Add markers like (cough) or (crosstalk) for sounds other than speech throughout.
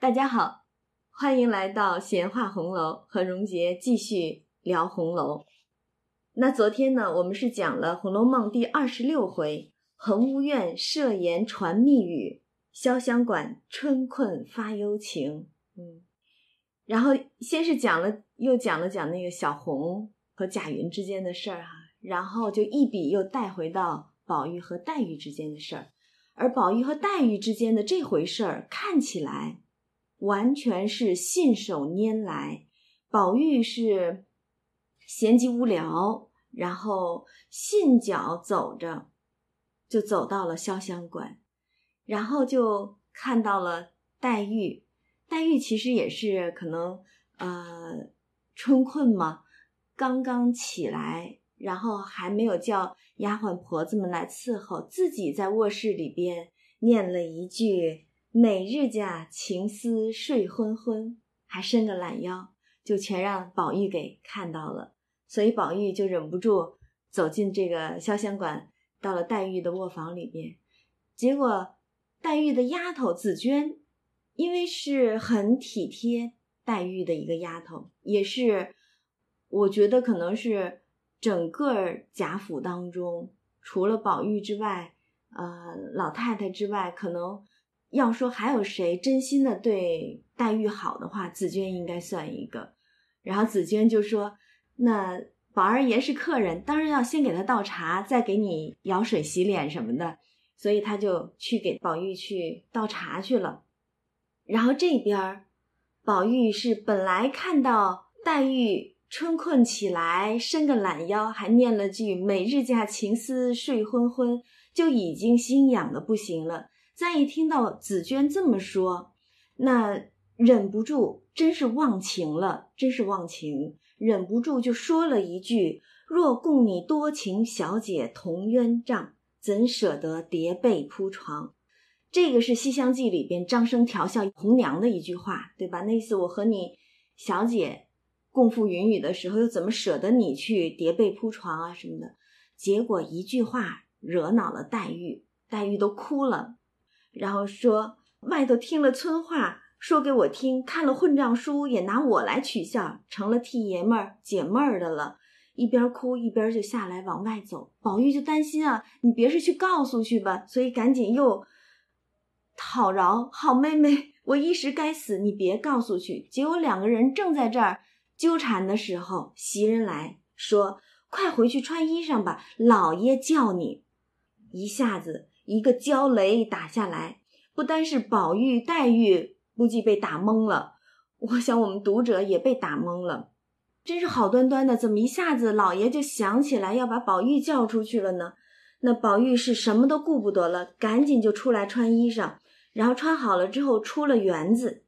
大家好，欢迎来到闲话红楼，和荣杰继续聊红楼。那昨天呢，我们是讲了《红楼梦》第二十六回“恒芜院设言传密语，潇湘馆春困发幽情”。嗯，然后先是讲了，又讲了讲那个小红和贾云之间的事儿哈，然后就一笔又带回到宝玉和黛玉之间的事儿，而宝玉和黛玉之间的这回事儿看起来。完全是信手拈来，宝玉是闲极无聊，然后信脚走着，就走到了潇湘馆，然后就看到了黛玉。黛玉其实也是可能呃春困嘛，刚刚起来，然后还没有叫丫鬟婆子们来伺候，自己在卧室里边念了一句。每日家情思睡昏昏，还伸个懒腰，就全让宝玉给看到了。所以宝玉就忍不住走进这个潇湘馆，到了黛玉的卧房里面。结果黛玉的丫头紫娟，因为是很体贴黛玉的一个丫头，也是我觉得可能是整个贾府当中，除了宝玉之外，呃，老太太之外，可能。要说还有谁真心的对黛玉好的话，紫娟应该算一个。然后紫娟就说：“那宝二爷是客人，当然要先给他倒茶，再给你舀水洗脸什么的。”所以他就去给宝玉去倒茶去了。然后这边宝玉是本来看到黛玉春困起来，伸个懒腰，还念了句“每日家情思睡昏昏”，就已经心痒的不行了。再一听到紫娟这么说，那忍不住，真是忘情了，真是忘情，忍不住就说了一句：“若共你多情小姐同鸳帐，怎舍得叠被铺床？”这个是《西厢记》里边张生调笑红娘的一句话，对吧？那意思我和你小姐共赴云雨的时候，又怎么舍得你去叠被铺床啊什么的？结果一句话惹恼了黛玉，黛玉都哭了。然后说外头听了村话，说给我听，看了混账书，也拿我来取笑，成了替爷们儿解闷儿的了。一边哭一边就下来往外走。宝玉就担心啊，你别是去告诉去吧，所以赶紧又讨饶，好妹妹，我一时该死，你别告诉去。结果两个人正在这儿纠缠的时候，袭人来说：“快回去穿衣裳吧，老爷叫你。”一下子。一个焦雷打下来，不单是宝玉、黛玉估计被打懵了，我想我们读者也被打懵了。真是好端端的，怎么一下子老爷就想起来要把宝玉叫出去了呢？那宝玉是什么都顾不得了，赶紧就出来穿衣裳，然后穿好了之后出了园子。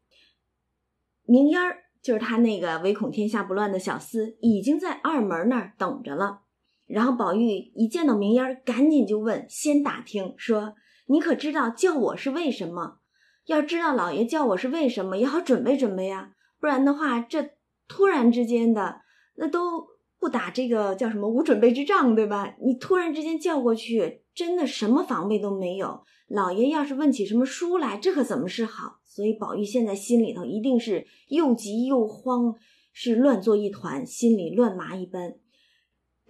明烟儿就是他那个唯恐天下不乱的小厮，已经在二门那儿等着了。然后宝玉一见到明烟，赶紧就问，先打听说：“你可知道叫我是为什么？要知道老爷叫我是为什么，也好准备准备呀。不然的话，这突然之间的，那都不打这个叫什么无准备之仗，对吧？你突然之间叫过去，真的什么防备都没有。老爷要是问起什么书来，这可怎么是好？所以宝玉现在心里头一定是又急又慌，是乱作一团，心里乱麻一般。”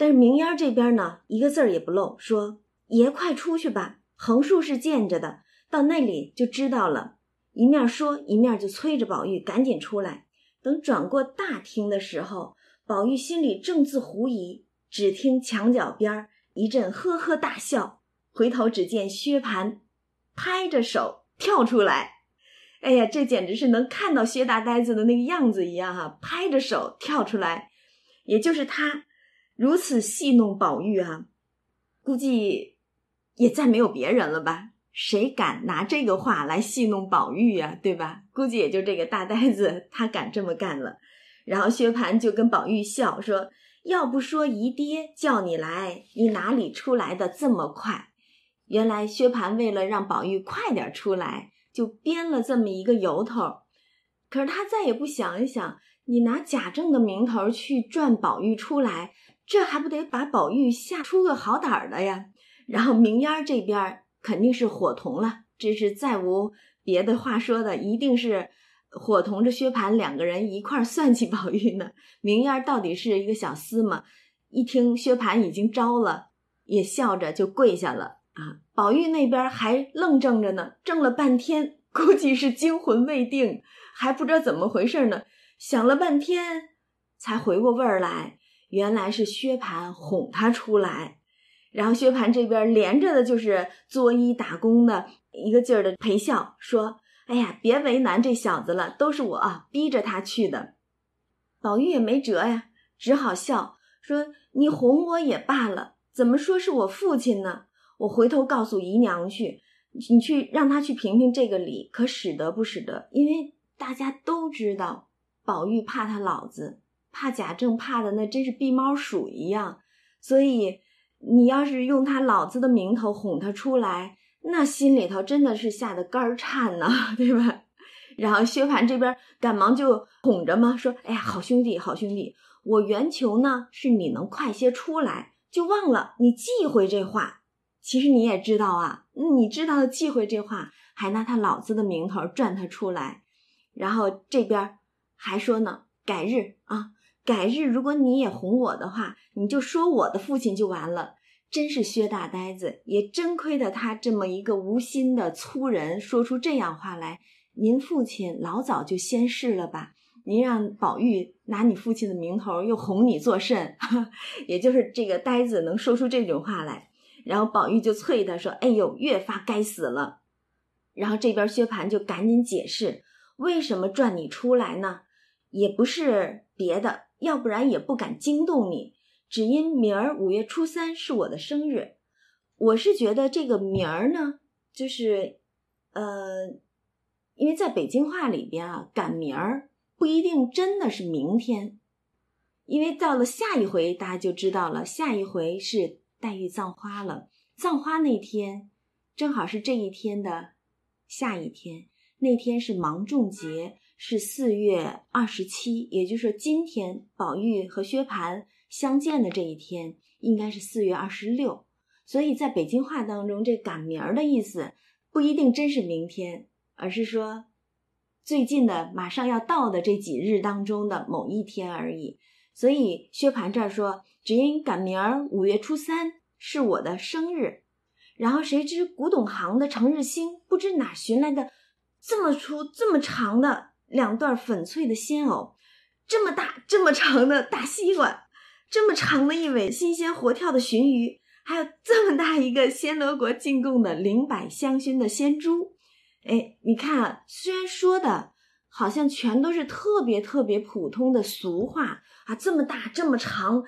但是明烟这边呢，一个字儿也不漏，说：“爷快出去吧，横竖是见着的，到那里就知道了。”一面说，一面就催着宝玉赶紧出来。等转过大厅的时候，宝玉心里正自狐疑，只听墙角边一阵呵呵大笑，回头只见薛蟠拍着手跳出来。哎呀，这简直是能看到薛大呆子的那个样子一样哈，拍着手跳出来，也就是他。如此戏弄宝玉啊，估计也再没有别人了吧？谁敢拿这个话来戏弄宝玉呀？对吧？估计也就这个大呆子他敢这么干了。然后薛蟠就跟宝玉笑说：“要不说姨爹叫你来，你哪里出来的这么快？”原来薛蟠为了让宝玉快点出来，就编了这么一个由头。可是他再也不想一想，你拿贾政的名头去赚宝玉出来。这还不得把宝玉吓出个好胆儿的呀？然后明烟儿这边肯定是伙同了，这是再无别的话说的，一定是伙同着薛蟠两个人一块儿算计宝玉呢。明烟儿到底是一个小厮嘛？一听薛蟠已经招了，也笑着就跪下了啊。宝玉那边还愣怔着呢，怔了半天，估计是惊魂未定，还不知道怎么回事呢。想了半天，才回过味儿来，原来是薛蟠哄他出来。然后薛蟠这边连着的就是作揖打工的一个劲儿的陪笑，说：“哎呀，别为难这小子了，都是我啊逼着他去的。”宝玉也没辙呀，只好笑说：“你哄我也罢了，怎么说是我父亲呢？我回头告诉姨娘去，你去让他去评评这个理，可使得不使得？因为大家都知道，宝玉怕他老子，怕贾政，怕的那真是避猫鼠一样，所以。”你要是用他老子的名头哄他出来，那心里头真的是吓得肝儿颤呐，(laughs) 对吧？然后薛蟠这边赶忙就哄着嘛，说：“哎呀，好兄弟，好兄弟，我原求呢是你能快些出来，就忘了你忌讳这话。其实你也知道啊，你知道忌讳这话，还拿他老子的名头转他出来，然后这边还说呢，改日啊。”改日，如果你也哄我的话，你就说我的父亲就完了。真是薛大呆子，也真亏得他这么一个无心的粗人，说出这样话来。您父亲老早就先逝了吧？您让宝玉拿你父亲的名头又哄你作甚？(laughs) 也就是这个呆子能说出这种话来。然后宝玉就啐他说：“哎呦，越发该死了。”然后这边薛蟠就赶紧解释，为什么转你出来呢？也不是别的。要不然也不敢惊动你，只因明儿五月初三是我的生日。我是觉得这个明儿呢，就是，呃，因为在北京话里边啊，赶明儿不一定真的是明天，因为到了下一回大家就知道了，下一回是黛玉葬花了，葬花那天正好是这一天的下一天，那天是芒种节。是四月二十七，也就是说，今天宝玉和薛蟠相见的这一天，应该是四月二十六。所以在北京话当中，这赶明儿的意思不一定真是明天，而是说最近的马上要到的这几日当中的某一天而已。所以薛蟠这儿说，只因赶明儿五月初三是我的生日，然后谁知古董行的程日兴不知哪寻来的这么粗这么长的。两段粉脆的鲜藕，这么大这么长的大西瓜，这么长的一尾新鲜活跳的鲟鱼，还有这么大一个暹罗国进贡的灵柏香薰的鲜珠。哎，你看，虽然说的好像全都是特别特别普通的俗话啊，这么大这么长，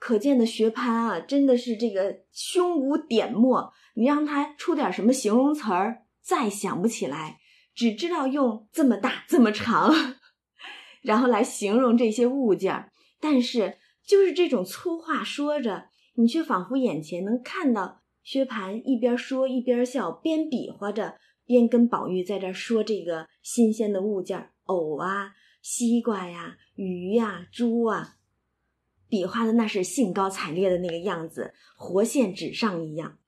可见的薛蟠啊，真的是这个胸无点墨。你让他出点什么形容词儿，再想不起来。只知道用这么大这么长，然后来形容这些物件儿但是就是这种粗话说着，你却仿佛眼前能看到薛蟠一边说一边笑，边比划着，边跟宝玉在这说这个新鲜的物件儿藕啊、西瓜呀、鱼呀、猪啊，比划的那是兴高采烈的那个样子，活现纸上一样。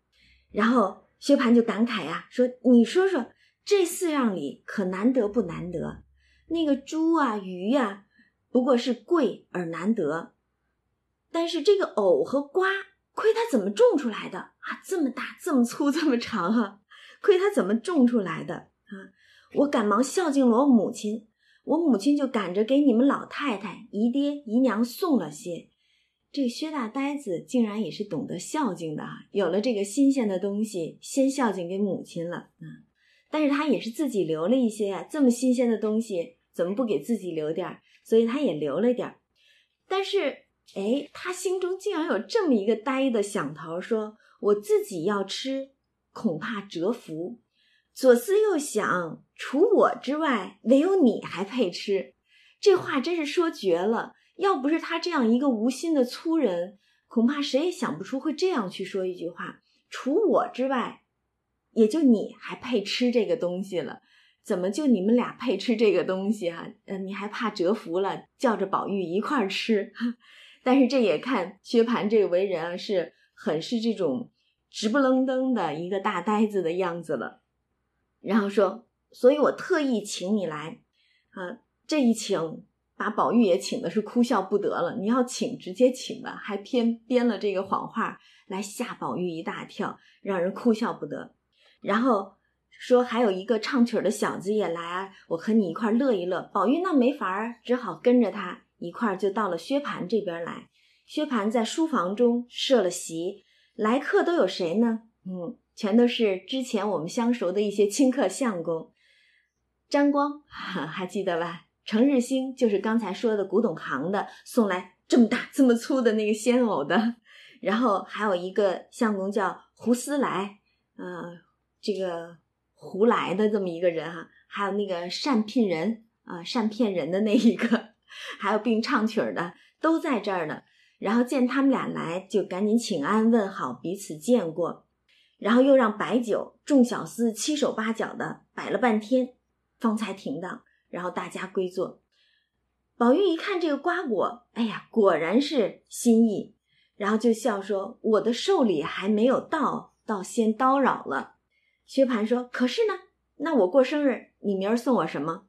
然后薛蟠就感慨呀，说：“你说说。”这四样里可难得不难得？那个猪啊、鱼呀，不过是贵而难得。但是这个藕和瓜，亏它怎么种出来的啊？这么大、这么粗、这么长啊！亏它怎么种出来的啊？我赶忙孝敬了我母亲，我母亲就赶着给你们老太太、姨爹、姨娘送了些。这薛大呆子竟然也是懂得孝敬的啊！有了这个新鲜的东西，先孝敬给母亲了啊！但是他也是自己留了一些啊，这么新鲜的东西，怎么不给自己留点儿？所以他也留了点儿。但是，哎，他心中竟然有这么一个呆的想头，说我自己要吃，恐怕折福。左思右想，除我之外，唯有你还配吃。这话真是说绝了。要不是他这样一个无心的粗人，恐怕谁也想不出会这样去说一句话。除我之外。也就你还配吃这个东西了，怎么就你们俩配吃这个东西啊？嗯，你还怕折福了，叫着宝玉一块儿吃。(laughs) 但是这也看薛蟠这个为人啊，是很是这种直不愣登的一个大呆子的样子了。然后说，所以我特意请你来，啊，这一请把宝玉也请的是哭笑不得了。你要请直接请吧，还偏编了这个谎话来吓宝玉一大跳，让人哭笑不得。然后说还有一个唱曲的小子也来，我和你一块乐一乐。宝玉那没法儿，只好跟着他一块儿就到了薛蟠这边来。薛蟠在书房中设了席，来客都有谁呢？嗯，全都是之前我们相熟的一些亲客相公。张光 (laughs) 还记得吧？程日兴就是刚才说的古董行的，送来这么大这么粗的那个仙藕的。(laughs) 然后还有一个相公叫胡思来，呃，这个胡来的这么一个人哈。还有那个善聘人啊，善骗人的那一个，还有并唱曲儿的都在这儿呢。然后见他们俩来，就赶紧请安问好，彼此见过，然后又让摆酒，众小厮七手八脚的摆了半天，方才停当，然后大家归坐。宝玉一看这个瓜果，哎呀，果然是心意，然后就笑说：“我的寿礼还没有到，倒先叨扰了。”薛蟠说：“可是呢，那我过生日，你明儿送我什么？”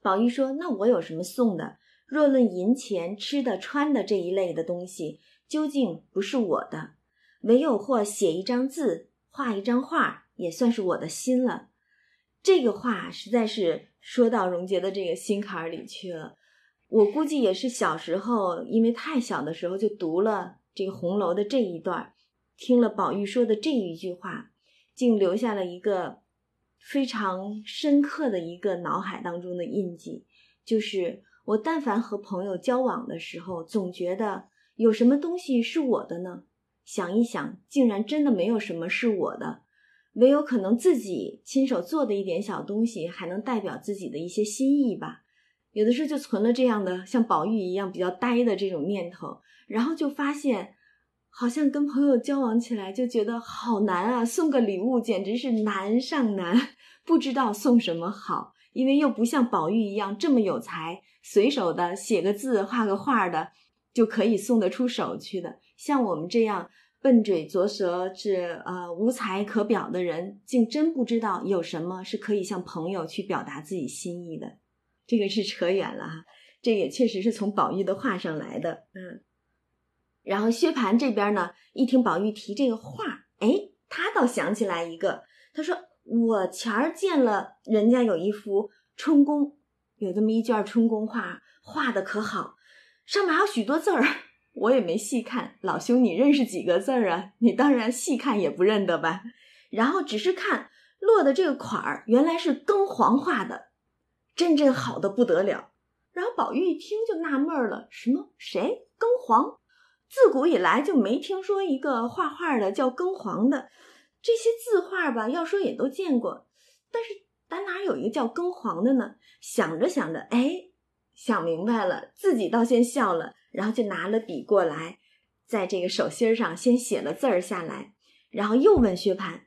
宝玉说：“那我有什么送的？”若论银钱、吃的、穿的这一类的东西，究竟不是我的，唯有或写一张字、画一张画，也算是我的心了。这个话实在是说到荣杰的这个心坎里去了。我估计也是小时候，因为太小的时候就读了这个红楼的这一段，听了宝玉说的这一句话，竟留下了一个非常深刻的一个脑海当中的印记，就是。我但凡和朋友交往的时候，总觉得有什么东西是我的呢？想一想，竟然真的没有什么是我的，唯有可能自己亲手做的一点小东西，还能代表自己的一些心意吧。有的时候就存了这样的像宝玉一样比较呆的这种念头，然后就发现，好像跟朋友交往起来就觉得好难啊，送个礼物简直是难上难，不知道送什么好，因为又不像宝玉一样这么有才。随手的写个字、画个画的，就可以送得出手去的。像我们这样笨嘴拙舌、是呃无才可表的人，竟真不知道有什么是可以向朋友去表达自己心意的。这个是扯远了哈，这也确实是从宝玉的画上来的。嗯，然后薛蟠这边呢，一听宝玉提这个画，哎，他倒想起来一个，他说：“我前儿见了人家有一幅春宫。”有这么一卷春宫画，画的可好，上面还有许多字儿，我也没细看。老兄，你认识几个字儿啊？你当然细看也不认得吧？然后只是看落的这个款儿，原来是庚黄画的，真真好的不得了。然后宝玉一听就纳闷了：什么？谁？庚黄？自古以来就没听说一个画画的叫庚黄的。这些字画吧，要说也都见过，但是。咱哪有一个叫庚黄的呢？想着想着，哎，想明白了，自己倒先笑了，然后就拿了笔过来，在这个手心上先写了字儿下来，然后又问薛蟠：“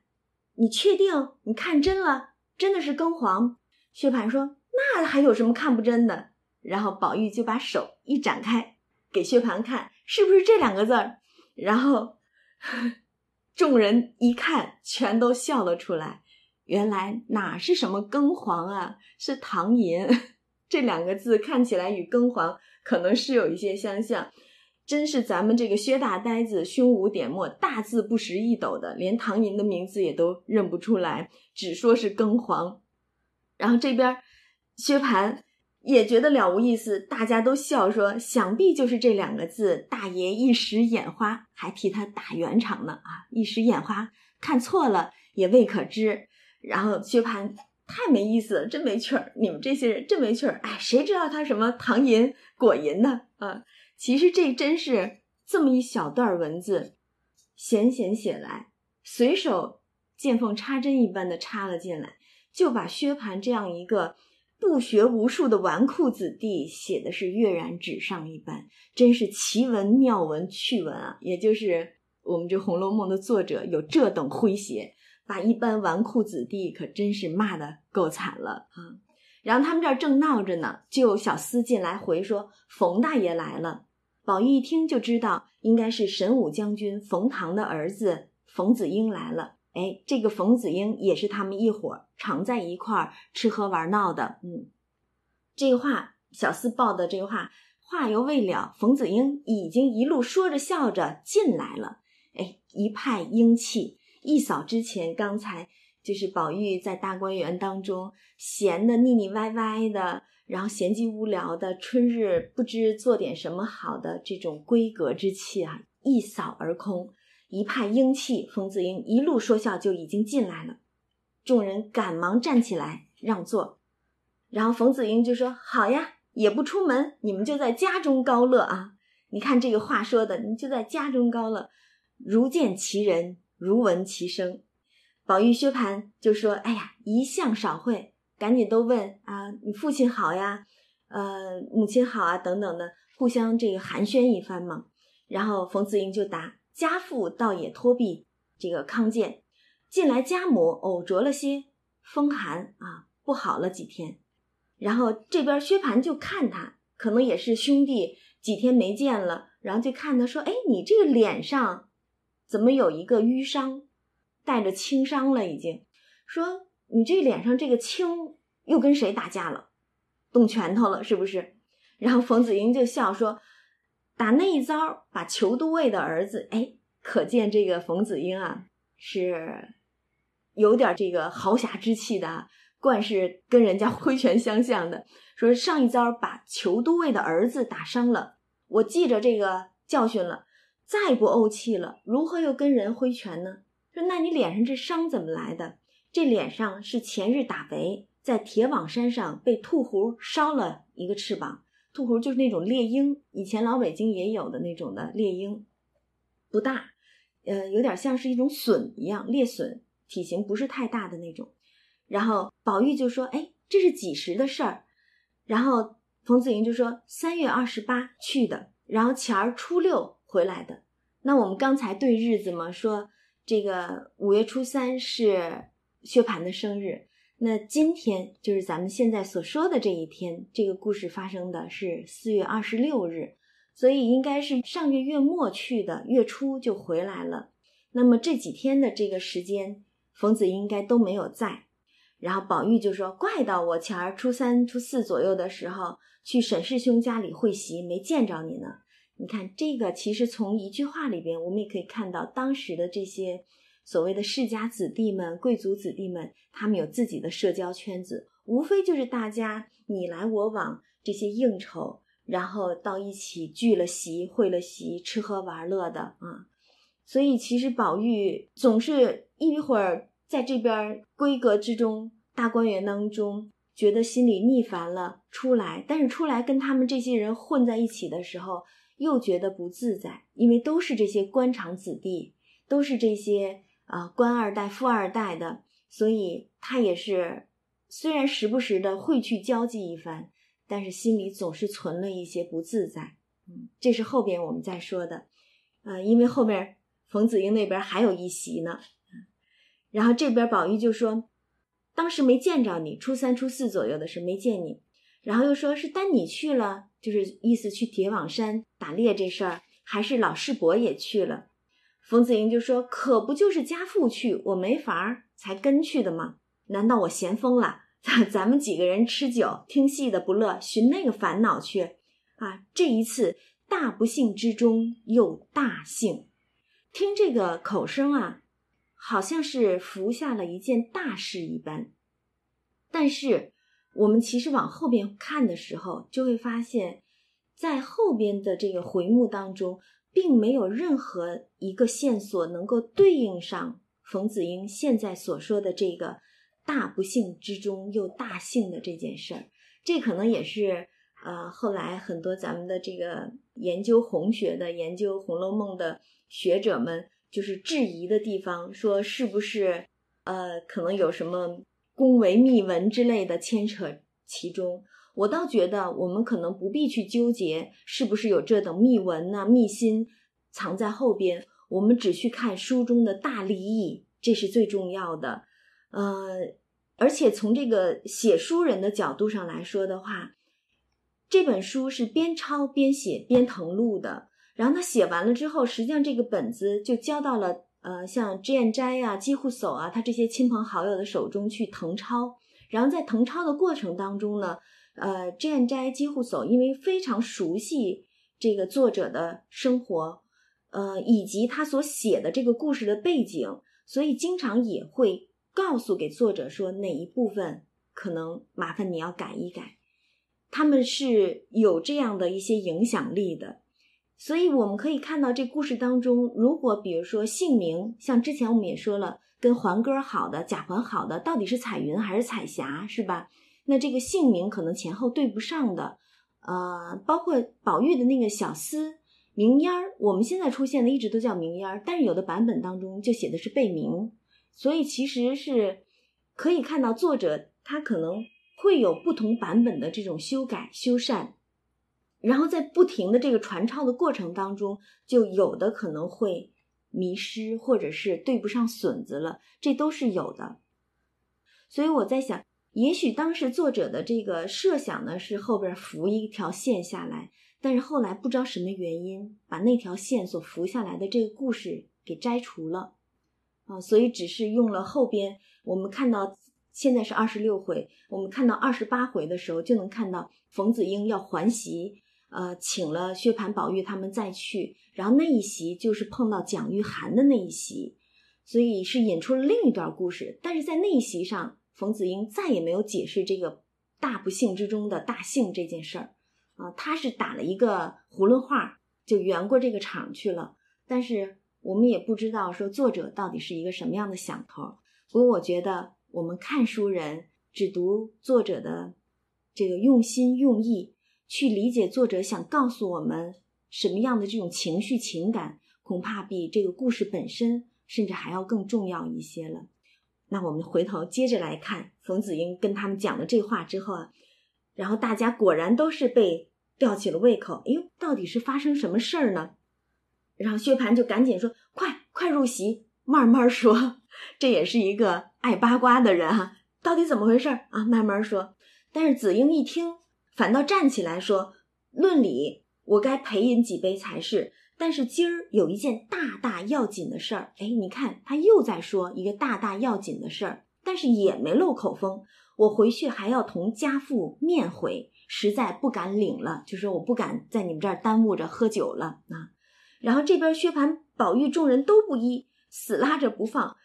你确定？你看真了？真的是庚黄？”薛蟠说：“那还有什么看不真的？”然后宝玉就把手一展开，给薛蟠看，是不是这两个字儿？然后 (laughs) 众人一看，全都笑了出来。原来哪是什么庚黄啊，是唐寅，(laughs) 这两个字看起来与庚黄可能是有一些相像，真是咱们这个薛大呆子胸无点墨，大字不识一斗的，连唐寅的名字也都认不出来，只说是庚黄。然后这边薛蟠也觉得了无意思，大家都笑说，想必就是这两个字，大爷一时眼花，还替他打圆场呢啊，一时眼花，看错了也未可知。然后薛蟠太没意思了，真没趣儿！你们这些人真没趣儿！哎，谁知道他什么唐寅果寅呢？啊，其实这真是这么一小段文字，闲闲写来，随手见缝插针一般的插了进来，就把薛蟠这样一个不学无术的纨绔子弟写的是跃然纸上一般，真是奇文妙文趣文啊！也就是我们这《红楼梦》的作者有这等诙谐。把一般纨绔子弟可真是骂的够惨了啊！然后他们这儿正闹着呢，就有小厮进来回说：“冯大爷来了。”宝玉一听就知道，应该是神武将军冯唐的儿子冯子英来了。哎，这个冯子英也是他们一伙儿常在一块儿吃喝玩闹的。嗯，这个话，小厮报的这个话，话犹未了，冯子英已经一路说着笑着进来了。哎，一派英气，一扫之前刚才就是宝玉在大观园当中闲的腻腻歪歪的，然后闲极无聊的春日不知做点什么好的这种闺阁之气啊，一扫而空，一派英气。冯子英一路说笑就已经进来了，众人赶忙站起来让座，然后冯子英就说：“好呀，也不出门，你们就在家中高乐啊！你看这个话说的，你就在家中高乐。”如见其人，如闻其声。宝玉、薛蟠就说：“哎呀，一向少会，赶紧都问啊，你父亲好呀，呃，母亲好啊，等等的，互相这个寒暄一番嘛。”然后冯子英就答：“家父倒也托庇这个康健，近来家母偶着了些风寒啊，不好了几天。”然后这边薛蟠就看他，可能也是兄弟几天没见了，然后就看他说：“哎，你这个脸上。”怎么有一个淤伤，带着轻伤了？已经说你这脸上这个青又跟谁打架了？动拳头了是不是？然后冯子英就笑说：“打那一遭，把裘都尉的儿子……哎，可见这个冯子英啊是有点这个豪侠之气的啊，惯是跟人家 (laughs) 挥拳相向的。说上一遭把裘都尉的儿子打伤了，我记着这个教训了。”再不怄气了，如何又跟人挥拳呢？说，那你脸上这伤怎么来的？这脸上是前日打围，在铁网山上被兔狐烧了一个翅膀。兔猴就是那种猎鹰，以前老北京也有的那种的猎鹰，不大，呃，有点像是一种隼一样，猎隼，体型不是太大的那种。然后宝玉就说：“哎，这是几时的事儿？”然后冯子英就说：“三月二十八去的，然后前儿初六。”回来的，那我们刚才对日子嘛，说这个五月初三是薛蟠的生日，那今天就是咱们现在所说的这一天，这个故事发生的是四月二十六日，所以应该是上个月末去的，月初就回来了。那么这几天的这个时间，冯子应该都没有在。然后宝玉就说：“怪到我前儿初三、初四左右的时候去沈师兄家里会席，没见着你呢。”你看这个，其实从一句话里边，我们也可以看到当时的这些所谓的世家子弟们、贵族子弟们，他们有自己的社交圈子，无非就是大家你来我往这些应酬，然后到一起聚了席、会了席、吃喝玩乐的啊。所以其实宝玉总是一会儿在这边闺阁之中、大观园当中，觉得心里腻烦了，出来，但是出来跟他们这些人混在一起的时候。又觉得不自在，因为都是这些官场子弟，都是这些啊官二代、富二代的，所以他也是虽然时不时的会去交际一番，但是心里总是存了一些不自在。嗯，这是后边我们再说的，呃，因为后边冯子英那边还有一席呢。然后这边宝玉就说，当时没见着你，初三、初四左右的时候没见你，然后又说是单你去了。就是意思去铁网山打猎这事儿，还是老世伯也去了。冯子英就说：“可不就是家父去，我没法儿才跟去的吗？难道我闲疯了？(laughs) 咱咱们几个人吃酒听戏的不乐，寻那个烦恼去啊！这一次大不幸之中又大幸，听这个口声啊，好像是服下了一件大事一般，但是。”我们其实往后边看的时候，就会发现，在后边的这个回目当中，并没有任何一个线索能够对应上冯子英现在所说的这个大不幸之中又大幸的这件事儿。这可能也是呃后来很多咱们的这个研究红学的、研究《红楼梦》的学者们就是质疑的地方，说是不是呃可能有什么。宫闱秘闻之类的牵扯其中，我倒觉得我们可能不必去纠结是不是有这等秘闻呐、秘辛藏在后边，我们只去看书中的大利益，这是最重要的。呃，而且从这个写书人的角度上来说的话，这本书是边抄边写边誊录的，然后他写完了之后，实际上这个本子就交到了。呃，像脂砚斋啊、姬户叟啊，他这些亲朋好友的手中去誊抄，然后在誊抄的过程当中呢，呃，志斋几乎叟因为非常熟悉这个作者的生活，呃，以及他所写的这个故事的背景，所以经常也会告诉给作者说哪一部分可能麻烦你要改一改。他们是有这样的一些影响力的，所以我们可以看到这故事当中，如果比如说姓名，像之前我们也说了。跟环哥好的贾环好的到底是彩云还是彩霞是吧？那这个姓名可能前后对不上的，呃，包括宝玉的那个小厮明烟儿，我们现在出现的一直都叫明烟儿，但是有的版本当中就写的是贝明，所以其实是可以看到作者他可能会有不同版本的这种修改修缮，然后在不停的这个传抄的过程当中，就有的可能会。迷失，或者是对不上笋子了，这都是有的。所以我在想，也许当时作者的这个设想呢，是后边浮一条线下来，但是后来不知道什么原因，把那条线所浮下来的这个故事给摘除了啊，所以只是用了后边我们看到现在是二十六回，我们看到二十八回的时候，就能看到冯子英要还席。呃，请了薛蟠、宝玉他们再去，然后那一席就是碰到蒋玉菡的那一席，所以是引出了另一段故事。但是在那一席上，冯子英再也没有解释这个大不幸之中的大幸这件事儿啊，他是打了一个囫囵话就圆过这个场去了。但是我们也不知道说作者到底是一个什么样的想头。不过我觉得我们看书人只读作者的这个用心用意。去理解作者想告诉我们什么样的这种情绪情感，恐怕比这个故事本身甚至还要更重要一些了。那我们回头接着来看冯子英跟他们讲了这话之后啊，然后大家果然都是被吊起了胃口。哎呦，到底是发生什么事儿呢？然后薛蟠就赶紧说：“快快入席，慢慢说。(laughs) ”这也是一个爱八卦的人哈，到底怎么回事啊？慢慢说。但是子英一听。反倒站起来说：“论理，我该陪饮几杯才是。但是今儿有一件大大要紧的事儿。哎，你看他又在说一个大大要紧的事儿，但是也没漏口风。我回去还要同家父面会，实在不敢领了，就说我不敢在你们这儿耽误着喝酒了啊。然后这边薛蟠、宝玉众人都不依，死拉着不放，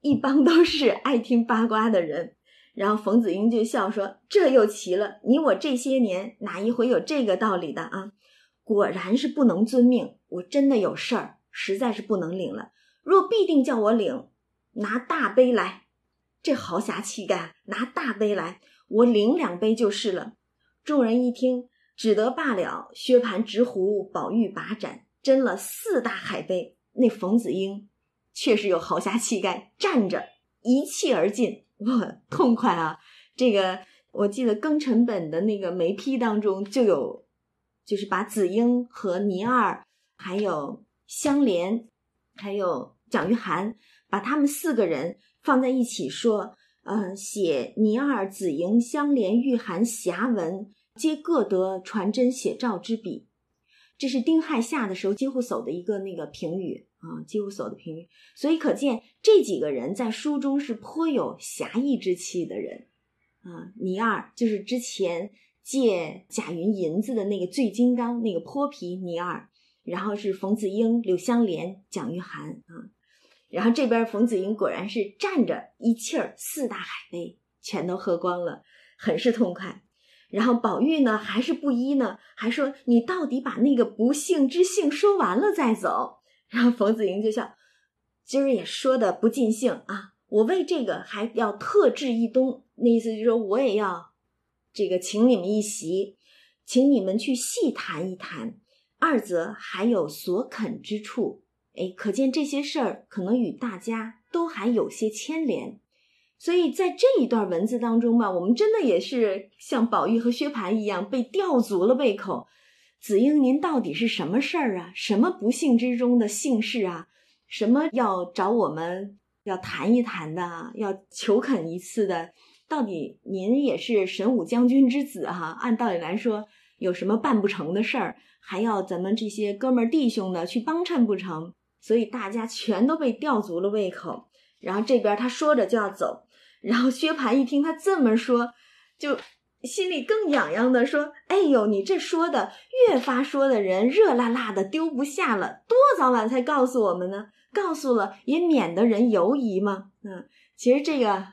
一帮都是爱听八卦的人。”然后冯子英就笑说：“这又奇了，你我这些年哪一回有这个道理的啊？果然是不能遵命。我真的有事儿，实在是不能领了。若必定叫我领，拿大杯来，这豪侠气概，拿大杯来，我领两杯就是了。”众人一听，只得罢了。薛蟠执壶，宝玉把盏，斟了四大海杯。那冯子英确实有豪侠气概，站着一气而尽。哇，痛快啊！这个我记得庚辰本的那个梅批当中就有，就是把紫英和倪二，还有香莲，还有蒋玉菡，把他们四个人放在一起说，呃，写倪二、紫英、香莲、玉菡侠文，皆各得传真写照之笔。这是丁亥下的时候几乎叟的一个那个评语。啊，几乎所有的评语，所以可见这几个人在书中是颇有侠义之气的人啊。倪二就是之前借贾云银子的那个醉金刚，那个泼皮倪二，然后是冯子英、柳湘莲、蒋玉菡啊。然后这边冯子英果然是站着一气儿四大海杯全都喝光了，很是痛快。然后宝玉呢还是不依呢，还说你到底把那个不幸之幸说完了再走。然后冯子英就笑，今儿也说的不尽兴啊！我为这个还要特制一东，那意思就是说我也要这个请你们一席，请你们去细谈一谈。二则还有所肯之处，哎，可见这些事儿可能与大家都还有些牵连。所以在这一段文字当中吧，我们真的也是像宝玉和薛蟠一样被吊足了胃口。子英，您到底是什么事儿啊？什么不幸之中的幸事啊？什么要找我们要谈一谈的，要求恳一次的？到底您也是神武将军之子哈？按道理来说，有什么办不成的事儿，还要咱们这些哥们儿弟兄呢去帮衬不成？所以大家全都被吊足了胃口。然后这边他说着就要走，然后薛蟠一听他这么说，就心里更痒痒的说：“哎呦，你这说的越发说的人热辣辣的，丢不下了。多早晚才告诉我们呢？告诉了也免得人犹疑嘛。嗯，其实这个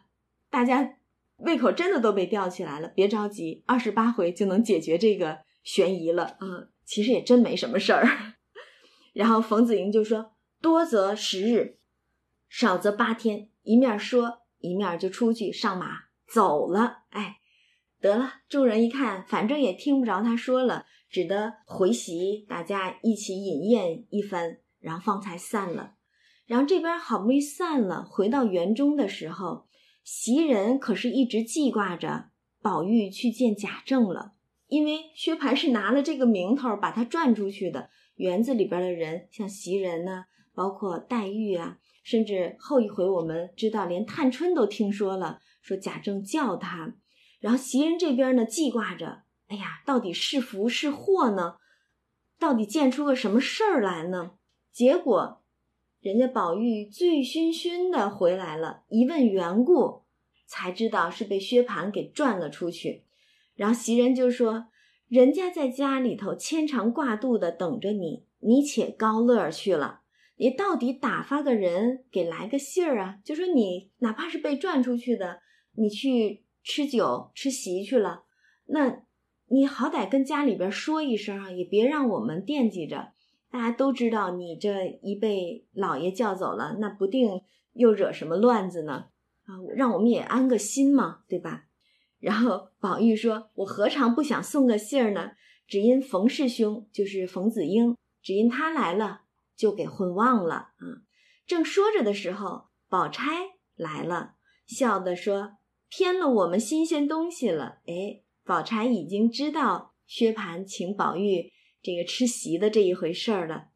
大家胃口真的都被吊起来了。别着急，二十八回就能解决这个悬疑了。嗯，其实也真没什么事儿。(laughs) 然后冯子英就说：多则十日，少则八天。一面说。”一面就出去上马走了，哎，得了，众人一看，反正也听不着他说了，只得回席，大家一起饮宴一番，然后方才散了。然后这边好不容易散了，回到园中的时候，袭人可是一直记挂着宝玉去见贾政了，因为薛蟠是拿了这个名头把他转出去的。园子里边的人，像袭人呢，包括黛玉啊。甚至后一回，我们知道，连探春都听说了，说贾政叫他，然后袭人这边呢记挂着，哎呀，到底是福是祸呢？到底见出个什么事儿来呢？结果，人家宝玉醉醺醺的回来了，一问缘故，才知道是被薛蟠给转了出去。然后袭人就说：“人家在家里头牵肠挂肚的等着你，你且高乐去了。”你到底打发个人给来个信儿啊？就说你哪怕是被转出去的，你去吃酒吃席去了，那你好歹跟家里边说一声啊，也别让我们惦记着。大家都知道你这一被老爷叫走了，那不定又惹什么乱子呢？啊，让我们也安个心嘛，对吧？然后宝玉说：“我何尝不想送个信儿呢？只因冯氏兄就是冯子英，只因他来了。”就给混忘了啊！正说着的时候，宝钗来了，笑的说：“添了我们新鲜东西了。”哎，宝钗已经知道薛蟠请宝玉这个吃席的这一回事儿了。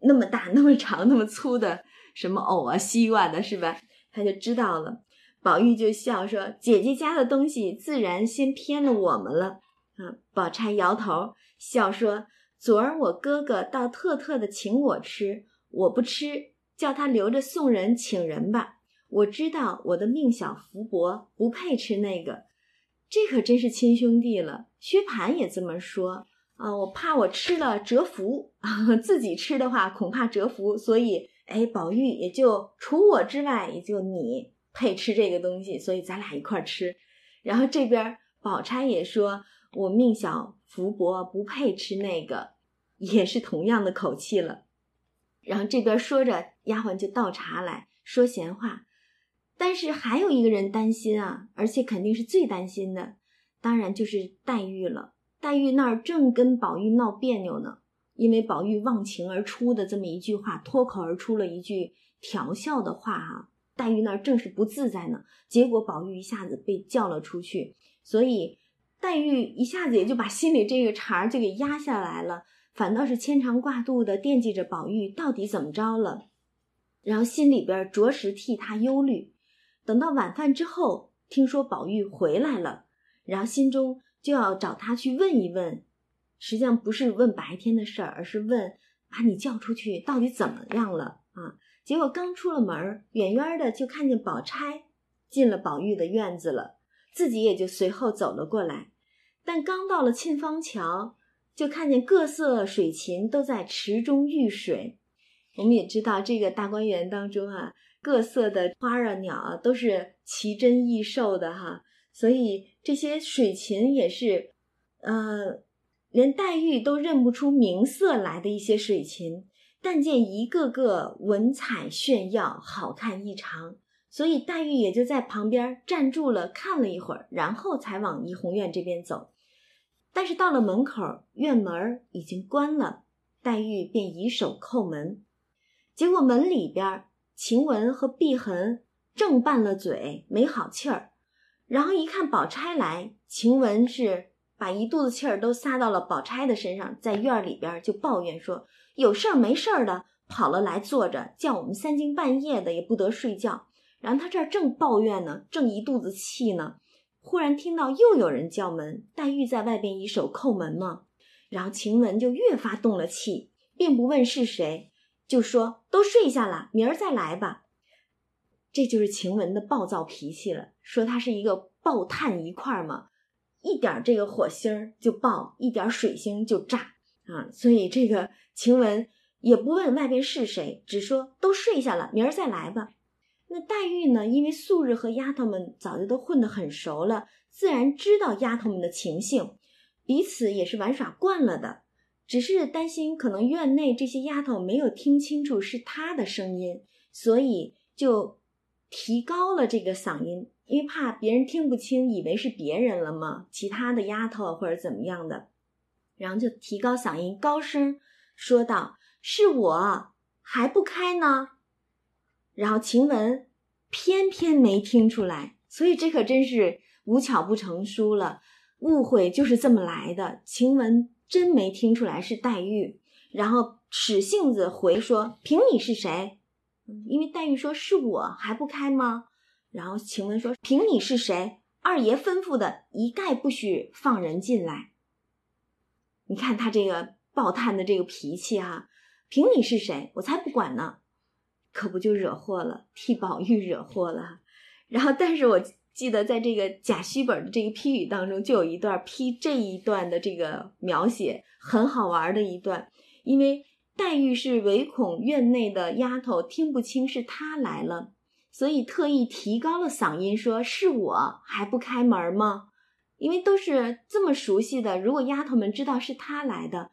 那么大、那么长、那么粗的什么藕啊、西瓜的，是吧？他就知道了。宝玉就笑说：“姐姐家的东西，自然先偏了我们了。”啊，宝钗摇头笑说。昨儿我哥哥倒特特的请我吃，我不吃，叫他留着送人请人吧。我知道我的命小福薄，不配吃那个。这可真是亲兄弟了。薛蟠也这么说啊，我怕我吃了折福，(laughs) 自己吃的话恐怕折福，所以哎，宝玉也就除我之外，也就你配吃这个东西，所以咱俩一块吃。然后这边宝钗也说。我命小福薄，不配吃那个，也是同样的口气了。然后这边说着，丫鬟就倒茶来说闲话。但是还有一个人担心啊，而且肯定是最担心的，当然就是黛玉了。黛玉那儿正跟宝玉闹别扭呢，因为宝玉忘情而出的这么一句话，脱口而出了一句调笑的话哈。黛玉那儿正是不自在呢，结果宝玉一下子被叫了出去，所以。黛玉一下子也就把心里这个茬儿就给压下来了，反倒是牵肠挂肚的惦记着宝玉到底怎么着了，然后心里边着实替他忧虑。等到晚饭之后，听说宝玉回来了，然后心中就要找他去问一问，实际上不是问白天的事儿，而是问把你叫出去到底怎么样了啊？结果刚出了门，远远的就看见宝钗进了宝玉的院子了。自己也就随后走了过来，但刚到了沁芳桥，就看见各色水禽都在池中浴水。我们也知道，这个大观园当中啊，各色的花啊、鸟啊都是奇珍异兽的哈，所以这些水禽也是，呃，连黛玉都认不出名色来的一些水禽，但见一个个文采炫耀，好看异常。所以黛玉也就在旁边站住了，看了一会儿，然后才往怡红院这边走。但是到了门口，院门已经关了，黛玉便以手叩门。结果门里边，晴雯和碧痕正拌了嘴，没好气儿。然后一看宝钗来，晴雯是把一肚子气儿都撒到了宝钗的身上，在院里边就抱怨说：“有事儿没事儿的跑了来坐着，叫我们三更半夜的也不得睡觉。”然后他这儿正抱怨呢，正一肚子气呢，忽然听到又有人叫门，黛玉在外边一手叩门嘛，然后晴雯就越发动了气，并不问是谁，就说都睡下了，明儿再来吧。这就是晴雯的暴躁脾气了。说她是一个爆炭一块嘛，一点这个火星就爆，一点水星就炸啊。所以这个晴雯也不问外边是谁，只说都睡下了，明儿再来吧。那黛玉呢？因为素日和丫头们早就都混得很熟了，自然知道丫头们的情性，彼此也是玩耍惯了的。只是担心可能院内这些丫头没有听清楚是她的声音，所以就提高了这个嗓音，因为怕别人听不清，以为是别人了嘛，其他的丫头或者怎么样的，然后就提高嗓音，高声说道：“是我还不开呢。”然后晴雯偏偏没听出来，所以这可真是无巧不成书了。误会就是这么来的。晴雯真没听出来是黛玉，然后使性子回说：“凭你是谁？”因为黛玉说是我还不开吗？然后晴雯说：“凭你是谁？二爷吩咐的，一概不许放人进来。”你看他这个爆炭的这个脾气哈，凭你是谁？我才不管呢。可不就惹祸了，替宝玉惹祸了。然后，但是我记得在这个贾虚本的这个批语当中，就有一段批这一段的这个描写，很好玩的一段。因为黛玉是唯恐院内的丫头听不清是她来了，所以特意提高了嗓音说：“是我还不开门吗？”因为都是这么熟悉的，如果丫头们知道是她来的，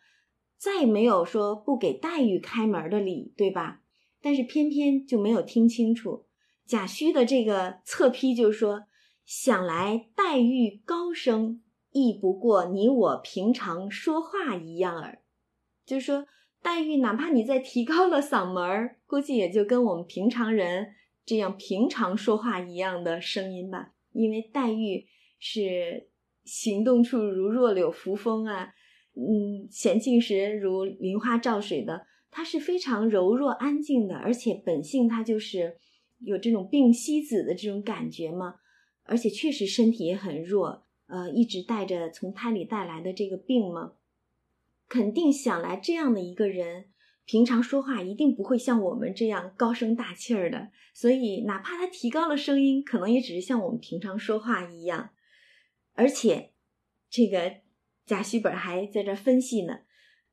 再没有说不给黛玉开门的理，对吧？但是偏偏就没有听清楚，贾诩的这个侧批就说，想来黛玉高声亦不过你我平常说话一样儿，就是说黛玉哪怕你再提高了嗓门儿，估计也就跟我们平常人这样平常说话一样的声音吧。因为黛玉是行动处如弱柳扶风啊，嗯，闲静时如梨花照水的。她是非常柔弱安静的，而且本性她就是有这种病西子的这种感觉嘛，而且确实身体也很弱，呃，一直带着从胎里带来的这个病嘛，肯定想来这样的一个人，平常说话一定不会像我们这样高声大气儿的，所以哪怕他提高了声音，可能也只是像我们平常说话一样，而且这个贾诩本还在这分析呢，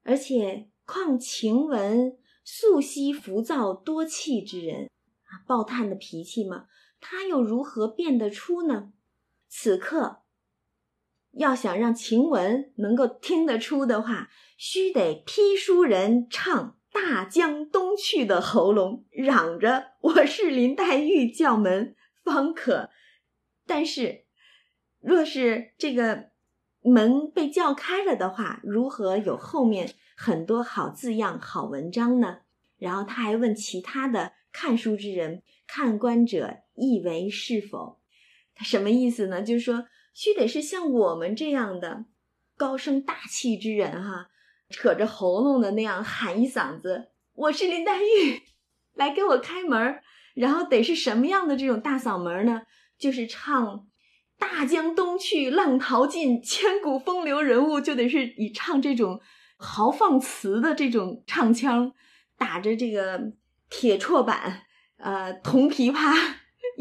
而且。况晴雯素昔浮躁多气之人啊，暴炭的脾气嘛，他又如何辨得出呢？此刻要想让晴雯能够听得出的话，须得批书人唱《大江东去》的喉咙，嚷着“我是林黛玉”叫门方可。但是，若是这个门被叫开了的话，如何有后面？很多好字样、好文章呢。然后他还问其他的看书之人：“看官者意为是否？”他什么意思呢？就是说，须得是像我们这样的高声大气之人，哈，扯着喉咙的那样喊一嗓子：“我是林黛玉，来给我开门。”然后得是什么样的这种大嗓门呢？就是唱“大江东去，浪淘尽，千古风流人物”，就得是以唱这种。豪放词的这种唱腔，打着这个铁绰板，呃，铜琵琶，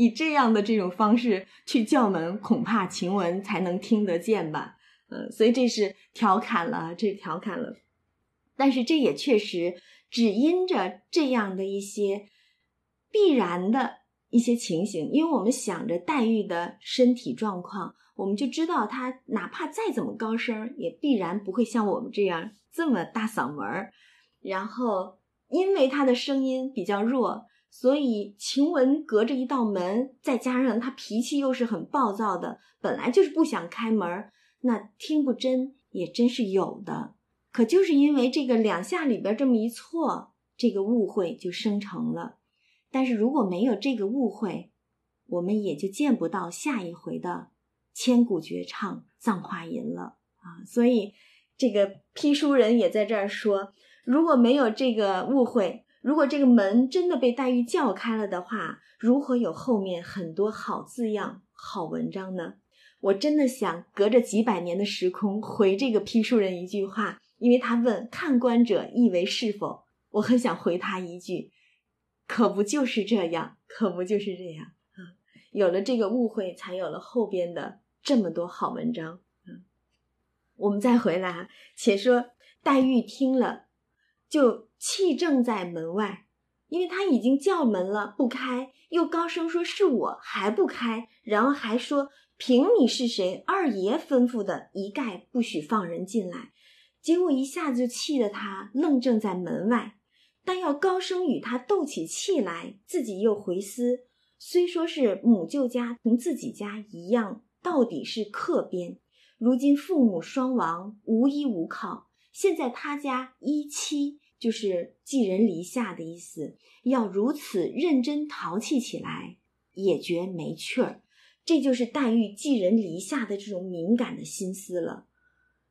以这样的这种方式去叫门，恐怕晴雯才能听得见吧。嗯，所以这是调侃了，这是调侃了。但是这也确实只因着这样的一些必然的一些情形，因为我们想着黛玉的身体状况，我们就知道她哪怕再怎么高声，也必然不会像我们这样。这么大嗓门儿，然后因为他的声音比较弱，所以晴雯隔着一道门，再加上她脾气又是很暴躁的，本来就是不想开门，那听不真也真是有的。可就是因为这个两下里边这么一错，这个误会就生成了。但是如果没有这个误会，我们也就见不到下一回的千古绝唱《葬花吟》了啊！所以。这个批书人也在这儿说，如果没有这个误会，如果这个门真的被黛玉叫开了的话，如何有后面很多好字样、好文章呢？我真的想隔着几百年的时空回这个批书人一句话，因为他问看官者意为是否，我很想回他一句：可不就是这样，可不就是这样啊！有了这个误会，才有了后边的这么多好文章。嗯，我们再回来，且说黛玉听了，就气正在门外，因为他已经叫门了，不开，又高声说是我还不开，然后还说凭你是谁，二爷吩咐的，一概不许放人进来。结果一下子就气得他愣怔在门外。但要高声与他斗起气来，自己又回思：虽说是母舅家同自己家一样，到底是客边。如今父母双亡，无依无靠，现在他家一妻就是寄人篱下的意思。要如此认真淘气起来，也觉没趣儿。这就是黛玉寄人篱下的这种敏感的心思了。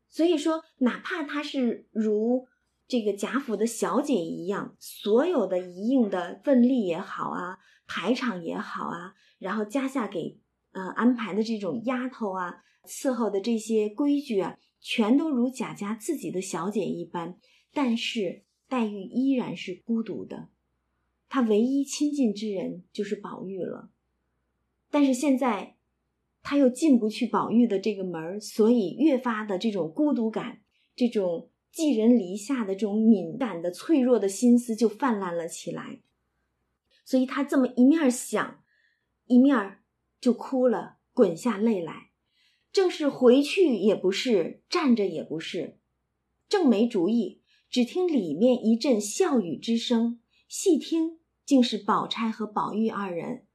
所以说，哪怕她是如。这个贾府的小姐一样，所有的一应的份例也好啊，排场也好啊，然后家下给呃安排的这种丫头啊，伺候的这些规矩啊，全都如贾家自己的小姐一般。但是黛玉依然是孤独的，她唯一亲近之人就是宝玉了。但是现在，她又进不去宝玉的这个门所以越发的这种孤独感，这种。寄人篱下的这种敏感的、脆弱的心思就泛滥了起来，所以他这么一面想，一面就哭了，滚下泪来。正是回去也不是，站着也不是，正没主意。只听里面一阵笑语之声，细听竟是宝钗和宝玉二人。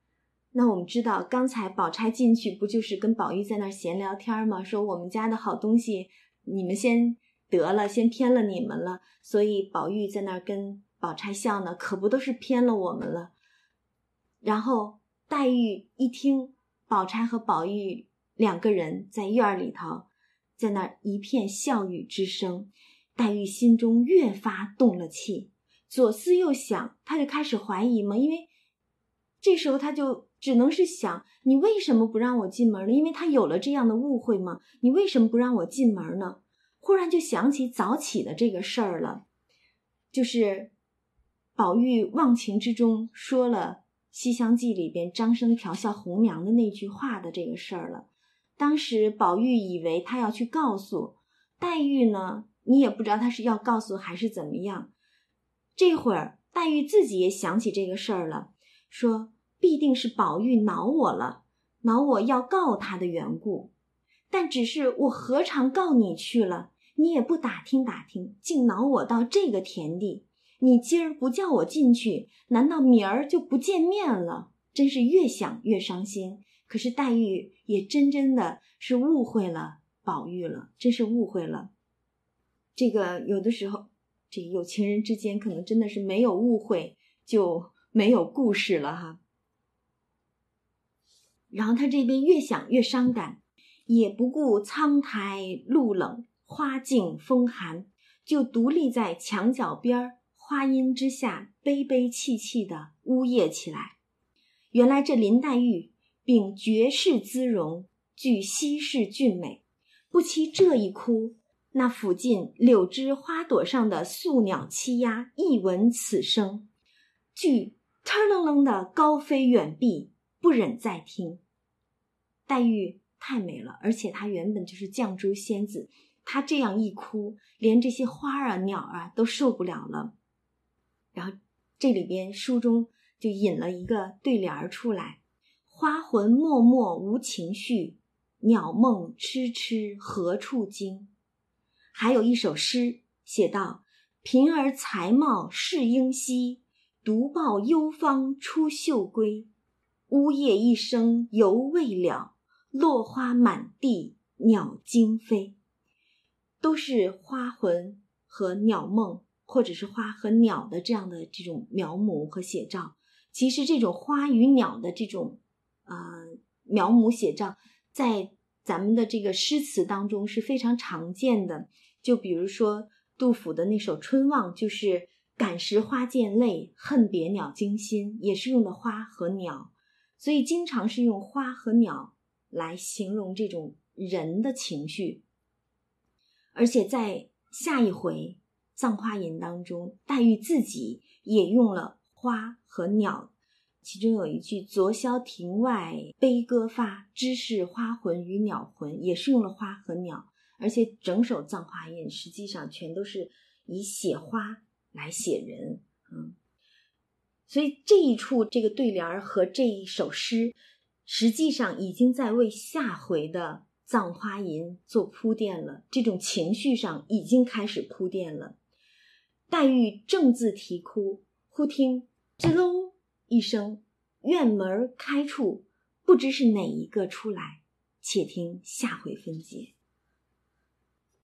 那我们知道，刚才宝钗进去不就是跟宝玉在那闲聊天吗？说我们家的好东西，你们先。得了，先偏了你们了，所以宝玉在那跟宝钗笑呢，可不都是偏了我们了。然后黛玉一听，宝钗和宝玉两个人在院里头，在那一片笑语之声，黛玉心中越发动了气，左思右想，她就开始怀疑嘛，因为这时候她就只能是想，你为什么不让我进门呢？因为她有了这样的误会嘛，你为什么不让我进门呢？忽然就想起早起的这个事儿了，就是宝玉忘情之中说了《西厢记》里边张生调笑红娘的那句话的这个事儿了。当时宝玉以为他要去告诉黛玉呢，你也不知道他是要告诉还是怎么样。这会儿黛玉自己也想起这个事儿了，说必定是宝玉恼我了，恼我要告他的缘故。但只是我何尝告你去了？你也不打听打听，竟恼我到这个田地。你今儿不叫我进去，难道明儿就不见面了？真是越想越伤心。可是黛玉也真真的是误会了宝玉了，真是误会了。这个有的时候，这有情人之间可能真的是没有误会就没有故事了哈。然后他这边越想越伤感，也不顾苍苔露冷。花径风寒，就独立在墙角边花荫之下，悲悲戚戚的呜咽起来。原来这林黛玉秉绝世姿容，具稀世俊美，不期这一哭，那附近柳枝花朵上的宿鸟栖鸦一闻此声，俱腾楞楞的高飞远避，不忍再听。黛玉太美了，而且她原本就是绛珠仙子。她这样一哭，连这些花啊、鸟啊都受不了了。然后这里边书中就引了一个对联儿出来：“花魂脉脉无情绪，鸟梦痴痴何处惊。”还有一首诗写道：“贫儿才貌是英稀，独抱幽芳出岫归。呜咽一声犹未了，落花满地鸟惊飞。”都是花魂和鸟梦，或者是花和鸟的这样的这种描摹和写照。其实这种花与鸟的这种呃描摹写照，在咱们的这个诗词当中是非常常见的。就比如说杜甫的那首《春望》，就是“感时花溅泪，恨别鸟惊心”，也是用的花和鸟，所以经常是用花和鸟来形容这种人的情绪。而且在下一回《葬花吟》当中，黛玉自己也用了“花和鸟。其中有一句“昨宵庭外悲歌发，知是花魂与鸟魂”，也是用了花和鸟，而且整首《葬花吟》实际上全都是以写花来写人。嗯，所以这一处这个对联和这一首诗，实际上已经在为下回的《葬花吟》做铺垫了。这种情绪上已经开始铺垫了。黛玉正自啼哭，忽听“吱喽”。一声，院门开处，不知是哪一个出来。且听下回分解。